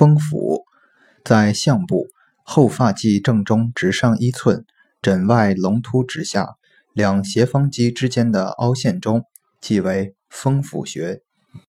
风府在项部，后发际正中直上一寸，枕外隆突直下，两斜方肌之间的凹陷中，即为风府穴。